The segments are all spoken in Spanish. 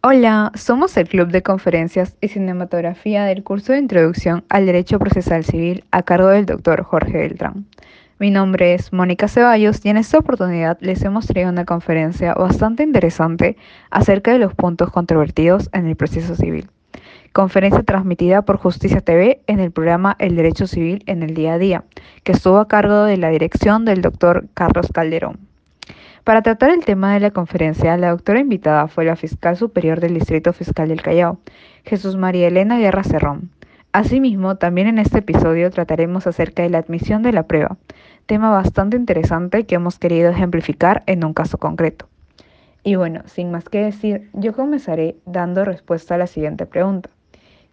Hola, somos el Club de Conferencias y Cinematografía del curso de Introducción al Derecho Procesal Civil a cargo del doctor Jorge Beltrán. Mi nombre es Mónica Ceballos y en esta oportunidad les hemos traído una conferencia bastante interesante acerca de los puntos controvertidos en el proceso civil. Conferencia transmitida por Justicia TV en el programa El Derecho Civil en el Día a Día, que estuvo a cargo de la dirección del doctor Carlos Calderón. Para tratar el tema de la conferencia, la doctora invitada fue la fiscal superior del Distrito Fiscal del Callao, Jesús María Elena Guerra Cerrón. Asimismo, también en este episodio trataremos acerca de la admisión de la prueba, tema bastante interesante que hemos querido ejemplificar en un caso concreto. Y bueno, sin más que decir, yo comenzaré dando respuesta a la siguiente pregunta.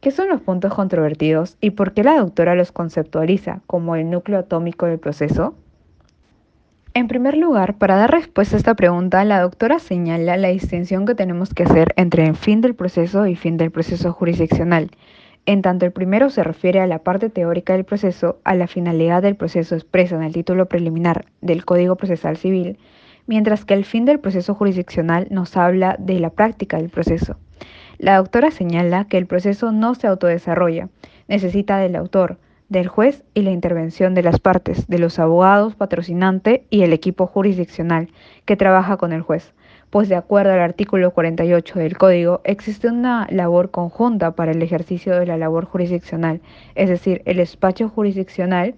¿Qué son los puntos controvertidos y por qué la doctora los conceptualiza como el núcleo atómico del proceso? En primer lugar, para dar respuesta a esta pregunta, la doctora señala la distinción que tenemos que hacer entre el fin del proceso y fin del proceso jurisdiccional. En tanto el primero se refiere a la parte teórica del proceso, a la finalidad del proceso expresa en el título preliminar del Código Procesal Civil, mientras que el fin del proceso jurisdiccional nos habla de la práctica del proceso. La doctora señala que el proceso no se autodesarrolla, necesita del autor, del juez y la intervención de las partes, de los abogados, patrocinante y el equipo jurisdiccional que trabaja con el juez, pues de acuerdo al artículo 48 del Código existe una labor conjunta para el ejercicio de la labor jurisdiccional, es decir, el despacho jurisdiccional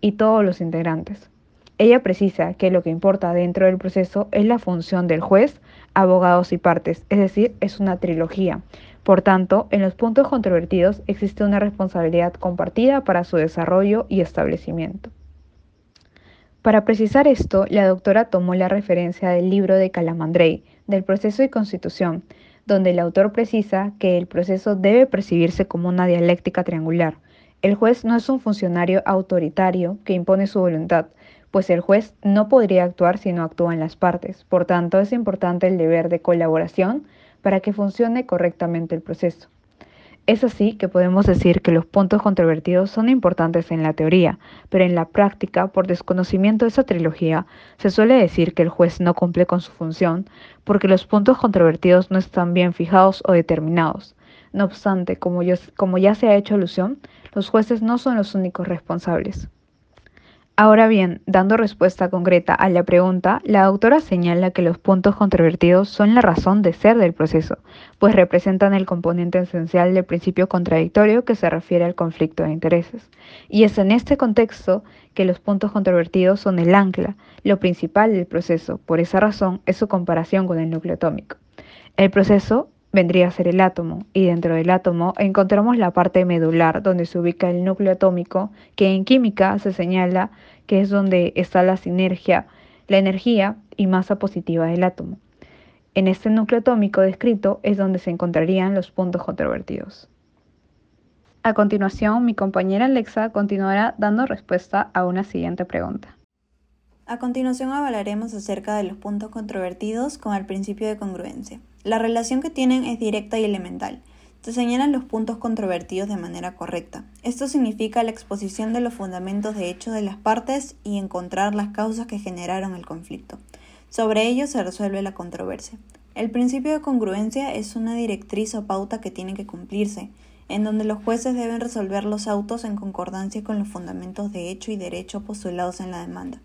y todos los integrantes. Ella precisa que lo que importa dentro del proceso es la función del juez, abogados y partes, es decir, es una trilogía, por tanto, en los puntos controvertidos existe una responsabilidad compartida para su desarrollo y establecimiento. Para precisar esto, la doctora tomó la referencia del libro de Calamandrei, del proceso y constitución, donde el autor precisa que el proceso debe percibirse como una dialéctica triangular. El juez no es un funcionario autoritario que impone su voluntad, pues el juez no podría actuar si no actúan las partes. Por tanto, es importante el deber de colaboración para que funcione correctamente el proceso. Es así que podemos decir que los puntos controvertidos son importantes en la teoría, pero en la práctica, por desconocimiento de esa trilogía, se suele decir que el juez no cumple con su función porque los puntos controvertidos no están bien fijados o determinados. No obstante, como, como ya se ha hecho alusión, los jueces no son los únicos responsables. Ahora bien, dando respuesta concreta a la pregunta, la doctora señala que los puntos controvertidos son la razón de ser del proceso, pues representan el componente esencial del principio contradictorio que se refiere al conflicto de intereses. Y es en este contexto que los puntos controvertidos son el ancla, lo principal del proceso, por esa razón es su comparación con el núcleo atómico. El proceso vendría a ser el átomo, y dentro del átomo encontramos la parte medular, donde se ubica el núcleo atómico, que en química se señala que es donde está la sinergia, la energía y masa positiva del átomo. En este núcleo atómico descrito es donde se encontrarían los puntos controvertidos. A continuación, mi compañera Alexa continuará dando respuesta a una siguiente pregunta. A continuación hablaremos acerca de los puntos controvertidos con el principio de congruencia. La relación que tienen es directa y elemental. Se señalan los puntos controvertidos de manera correcta. Esto significa la exposición de los fundamentos de hecho de las partes y encontrar las causas que generaron el conflicto. Sobre ello se resuelve la controversia. El principio de congruencia es una directriz o pauta que tiene que cumplirse, en donde los jueces deben resolver los autos en concordancia con los fundamentos de hecho y derecho postulados en la demanda.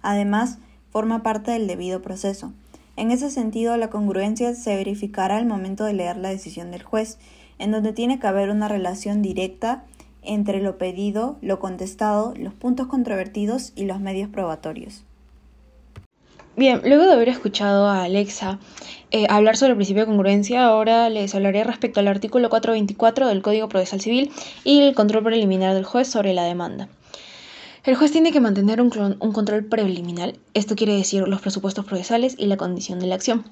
Además, forma parte del debido proceso. En ese sentido, la congruencia se verificará al momento de leer la decisión del juez, en donde tiene que haber una relación directa entre lo pedido, lo contestado, los puntos controvertidos y los medios probatorios. Bien, luego de haber escuchado a Alexa eh, hablar sobre el principio de congruencia, ahora les hablaré respecto al artículo 424 del Código Procesal Civil y el control preliminar del juez sobre la demanda. El juez tiene que mantener un, control preliminar, esto quiere decir los presupuestos procesales y la condición de la acción.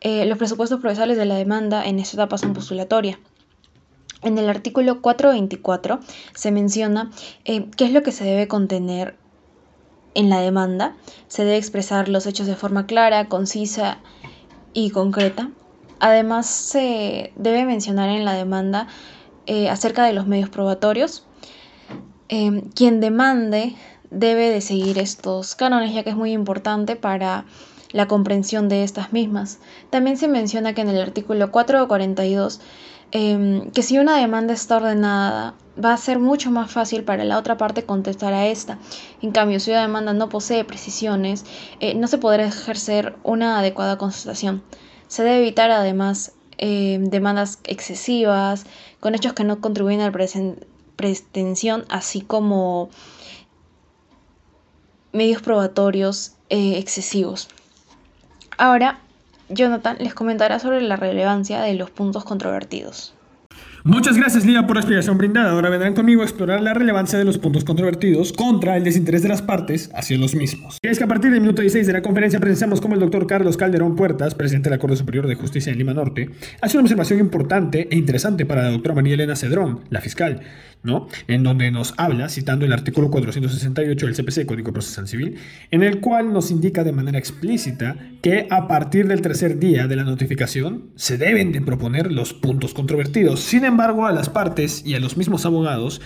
Eh, los presupuestos procesales de la demanda en esta etapa son postulatoria. En el artículo 424 se menciona eh, qué es lo que se debe contener en la demanda. Se debe expresar los hechos de forma clara, concisa y concreta. Además, se debe mencionar en la demanda eh, acerca de los medios probatorios, Em, quien demande debe de seguir estos cánones, ya que es muy importante para la comprensión de estas mismas. También se menciona que en el artículo 442 em, que si una demanda está ordenada va a ser mucho más fácil para la otra parte contestar a esta. En cambio, si una demanda no posee precisiones, eh, no se podrá ejercer una adecuada contestación. Se debe evitar además em, demandas excesivas, con hechos que no contribuyen a la pretensión, así como medios probatorios eh, excesivos. Ahora, Jonathan les comentará sobre la relevancia de los puntos controvertidos. Muchas gracias, Lía, por la explicación brindada. Ahora vendrán conmigo a explorar la relevancia de los puntos controvertidos contra el desinterés de las partes hacia los mismos. es que a partir del minuto 16 de la conferencia presenciamos como el doctor Carlos Calderón Puertas, presidente de la Superior de Justicia en Lima Norte, hace una observación importante e interesante para la doctora María Elena Cedrón, la fiscal, ¿no? En donde nos habla, citando el artículo 468 del CPC, Código Procesal Civil, en el cual nos indica de manera explícita que a partir del tercer día de la notificación se deben de proponer los puntos controvertidos. Sin embargo, a las partes y a los mismos abogados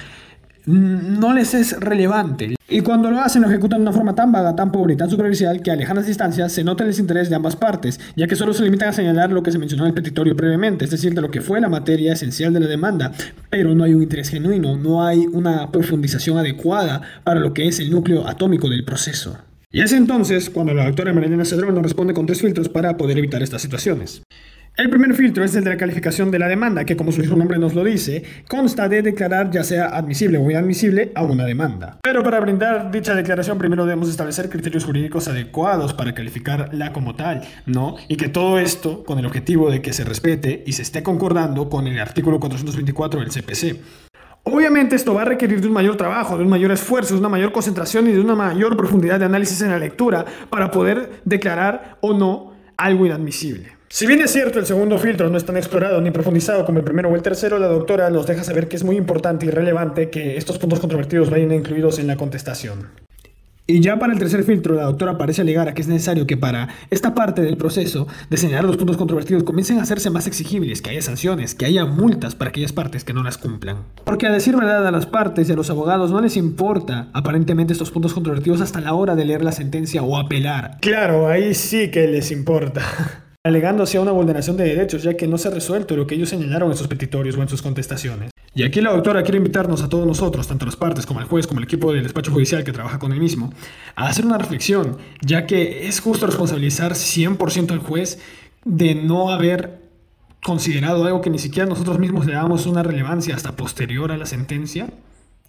mm, no les es relevante. Y cuando lo hacen, lo ejecutan de una forma tan vaga, tan pobre y tan superficial que a lejanas distancias se nota el desinterés de ambas partes, ya que solo se limitan a señalar lo que se mencionó en el petitorio previamente, es decir, de lo que fue la materia esencial de la demanda, pero no hay un interés genuino, no hay una profundización adecuada para lo que es el núcleo atómico del proceso. Y es entonces cuando la doctora Marilena Cedrón nos responde con tres filtros para poder evitar estas situaciones. El primer filtro es el de la calificación de la demanda, que como su nombre nos lo dice, consta de declarar ya sea admisible o inadmisible a una demanda. Pero para brindar dicha declaración primero debemos establecer criterios jurídicos adecuados para calificarla como tal, ¿no? Y que todo esto con el objetivo de que se respete y se esté concordando con el artículo 424 del CPC. Obviamente esto va a requerir de un mayor trabajo, de un mayor esfuerzo, de una mayor concentración y de una mayor profundidad de análisis en la lectura para poder declarar o no algo inadmisible. Si bien es cierto el segundo filtro no es tan explorado ni profundizado como el primero o el tercero, la doctora nos deja saber que es muy importante y relevante que estos puntos controvertidos vayan incluidos en la contestación. Y ya para el tercer filtro, la doctora parece alegar a que es necesario que para esta parte del proceso de señalar los puntos controvertidos comiencen a hacerse más exigibles, que haya sanciones, que haya multas para aquellas partes que no las cumplan. Porque a decir verdad a las partes y a los abogados no les importa aparentemente estos puntos controvertidos hasta la hora de leer la sentencia o apelar. Claro, ahí sí que les importa. alegando hacia una vulneración de derechos, ya que no se ha resuelto lo que ellos señalaron en sus petitorios o en sus contestaciones. Y aquí la doctora quiere invitarnos a todos nosotros, tanto las partes como el juez, como el equipo del despacho judicial que trabaja con el mismo, a hacer una reflexión, ya que es justo responsabilizar 100% al juez de no haber considerado algo que ni siquiera nosotros mismos le damos una relevancia hasta posterior a la sentencia.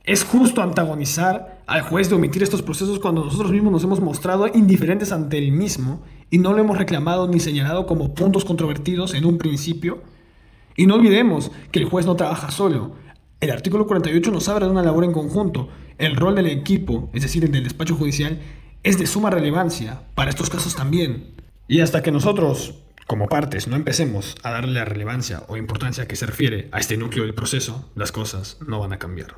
Es justo antagonizar al juez de omitir estos procesos cuando nosotros mismos nos hemos mostrado indiferentes ante el mismo y no lo hemos reclamado ni señalado como puntos controvertidos en un principio. Y no olvidemos que el juez no trabaja solo. El artículo 48 nos habla de una labor en conjunto. El rol del equipo, es decir, el del despacho judicial, es de suma relevancia para estos casos también. Y hasta que nosotros, como partes, no empecemos a darle la relevancia o importancia que se refiere a este núcleo del proceso, las cosas no van a cambiar.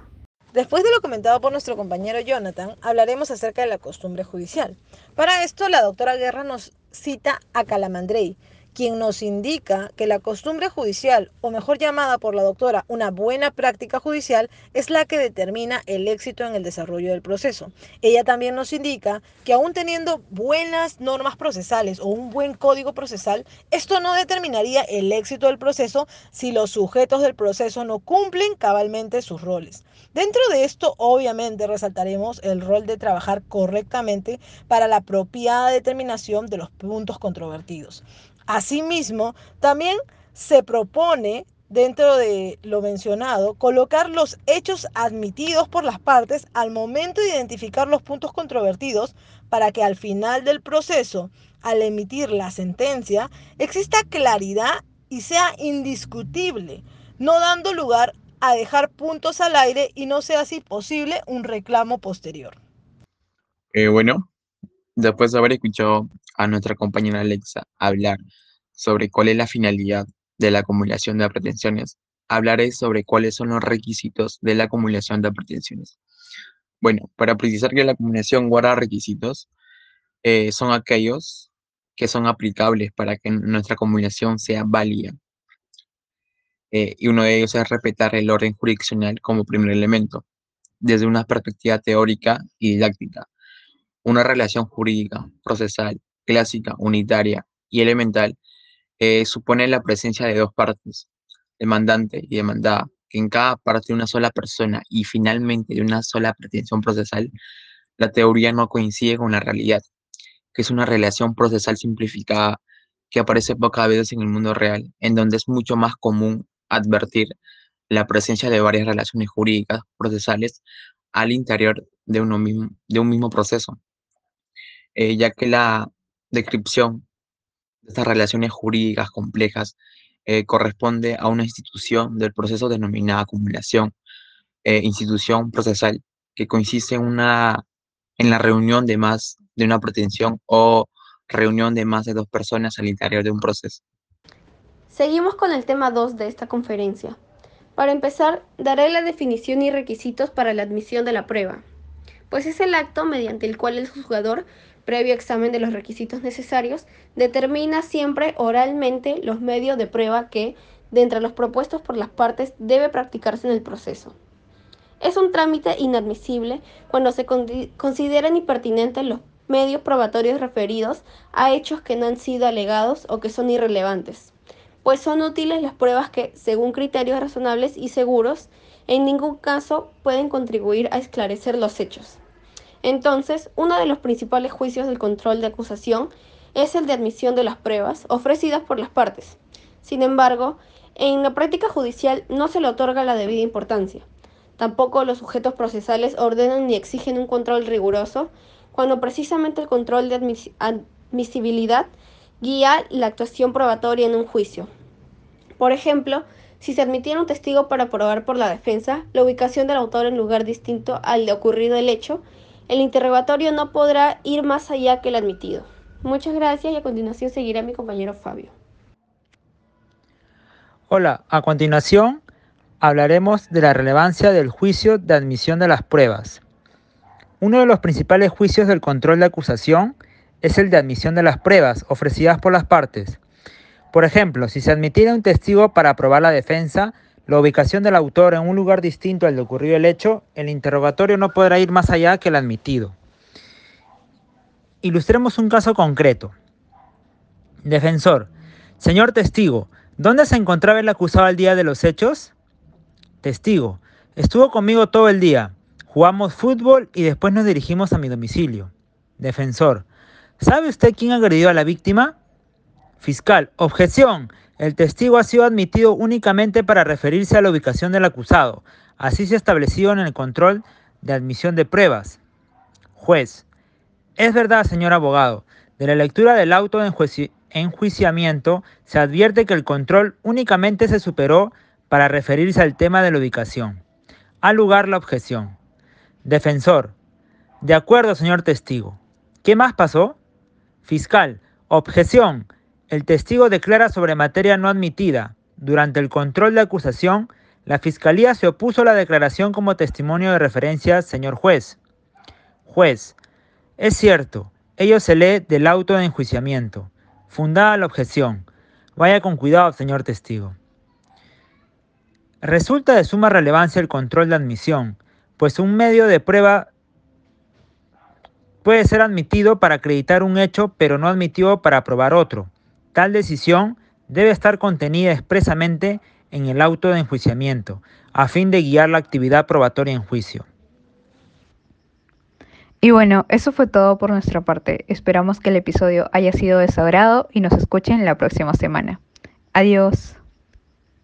Después de lo comentado por nuestro compañero Jonathan, hablaremos acerca de la costumbre judicial. Para esto, la doctora Guerra nos cita a Calamandrei, quien nos indica que la costumbre judicial, o mejor llamada por la doctora una buena práctica judicial, es la que determina el éxito en el desarrollo del proceso. Ella también nos indica que aún teniendo buenas normas procesales o un buen código procesal, esto no determinaría el éxito del proceso si los sujetos del proceso no cumplen cabalmente sus roles. Dentro de esto, obviamente, resaltaremos el rol de trabajar correctamente para la apropiada determinación de los puntos controvertidos. Asimismo, también se propone dentro de lo mencionado, colocar los hechos admitidos por las partes al momento de identificar los puntos controvertidos para que al final del proceso, al emitir la sentencia, exista claridad y sea indiscutible, no dando lugar a dejar puntos al aire y no sea así posible un reclamo posterior. Eh, bueno, después de haber escuchado a nuestra compañera Alexa hablar sobre cuál es la finalidad de la acumulación de pretensiones, hablaré sobre cuáles son los requisitos de la acumulación de pretensiones. Bueno, para precisar que la acumulación guarda requisitos, eh, son aquellos que son aplicables para que nuestra acumulación sea válida. Eh, y uno de ellos es respetar el orden jurisdiccional como primer elemento, desde una perspectiva teórica y didáctica. Una relación jurídica, procesal, clásica, unitaria y elemental, eh, supone la presencia de dos partes, demandante y demandada, que en cada parte una sola persona y finalmente de una sola pretensión procesal, la teoría no coincide con la realidad, que es una relación procesal simplificada que aparece pocas veces en el mundo real, en donde es mucho más común advertir la presencia de varias relaciones jurídicas procesales al interior de, uno mismo, de un mismo proceso, eh, ya que la descripción de estas relaciones jurídicas complejas eh, corresponde a una institución del proceso denominada acumulación, eh, institución procesal, que consiste en, una, en la reunión de más de una pretensión o reunión de más de dos personas al interior de un proceso. Seguimos con el tema 2 de esta conferencia. Para empezar, daré la definición y requisitos para la admisión de la prueba, pues es el acto mediante el cual el juzgador, previo examen de los requisitos necesarios, determina siempre oralmente los medios de prueba que, de entre los propuestos por las partes, debe practicarse en el proceso. Es un trámite inadmisible cuando se consideran impertinentes los medios probatorios referidos a hechos que no han sido alegados o que son irrelevantes pues son útiles las pruebas que, según criterios razonables y seguros, en ningún caso pueden contribuir a esclarecer los hechos. Entonces, uno de los principales juicios del control de acusación es el de admisión de las pruebas ofrecidas por las partes. Sin embargo, en la práctica judicial no se le otorga la debida importancia. Tampoco los sujetos procesales ordenan ni exigen un control riguroso, cuando precisamente el control de admisibilidad guía la actuación probatoria en un juicio. Por ejemplo, si se admitiera un testigo para probar por la defensa la ubicación del autor en lugar distinto al de ocurrido el hecho, el interrogatorio no podrá ir más allá que el admitido. Muchas gracias y a continuación seguirá mi compañero Fabio. Hola, a continuación hablaremos de la relevancia del juicio de admisión de las pruebas. Uno de los principales juicios del control de acusación es el de admisión de las pruebas ofrecidas por las partes. Por ejemplo, si se admitiera un testigo para probar la defensa, la ubicación del autor en un lugar distinto al de ocurrido el hecho, el interrogatorio no podrá ir más allá que el admitido. Ilustremos un caso concreto. Defensor. Señor testigo, ¿dónde se encontraba el acusado al día de los hechos? Testigo. Estuvo conmigo todo el día. Jugamos fútbol y después nos dirigimos a mi domicilio. Defensor. ¿Sabe usted quién agredió a la víctima? Fiscal, objeción. El testigo ha sido admitido únicamente para referirse a la ubicación del acusado. Así se ha en el control de admisión de pruebas. Juez. Es verdad, señor abogado. De la lectura del auto de enjuiciamiento se advierte que el control únicamente se superó para referirse al tema de la ubicación. Al lugar la objeción. Defensor. De acuerdo, señor testigo. ¿Qué más pasó? Fiscal. Objeción. El testigo declara sobre materia no admitida. Durante el control de acusación, la Fiscalía se opuso a la declaración como testimonio de referencia, señor juez. Juez. Es cierto, ello se lee del auto de enjuiciamiento. Fundada la objeción. Vaya con cuidado, señor testigo. Resulta de suma relevancia el control de admisión, pues un medio de prueba puede ser admitido para acreditar un hecho, pero no admitido para probar otro. Tal decisión debe estar contenida expresamente en el auto de enjuiciamiento, a fin de guiar la actividad probatoria en juicio. Y bueno, eso fue todo por nuestra parte. Esperamos que el episodio haya sido de y nos escuchen la próxima semana. Adiós.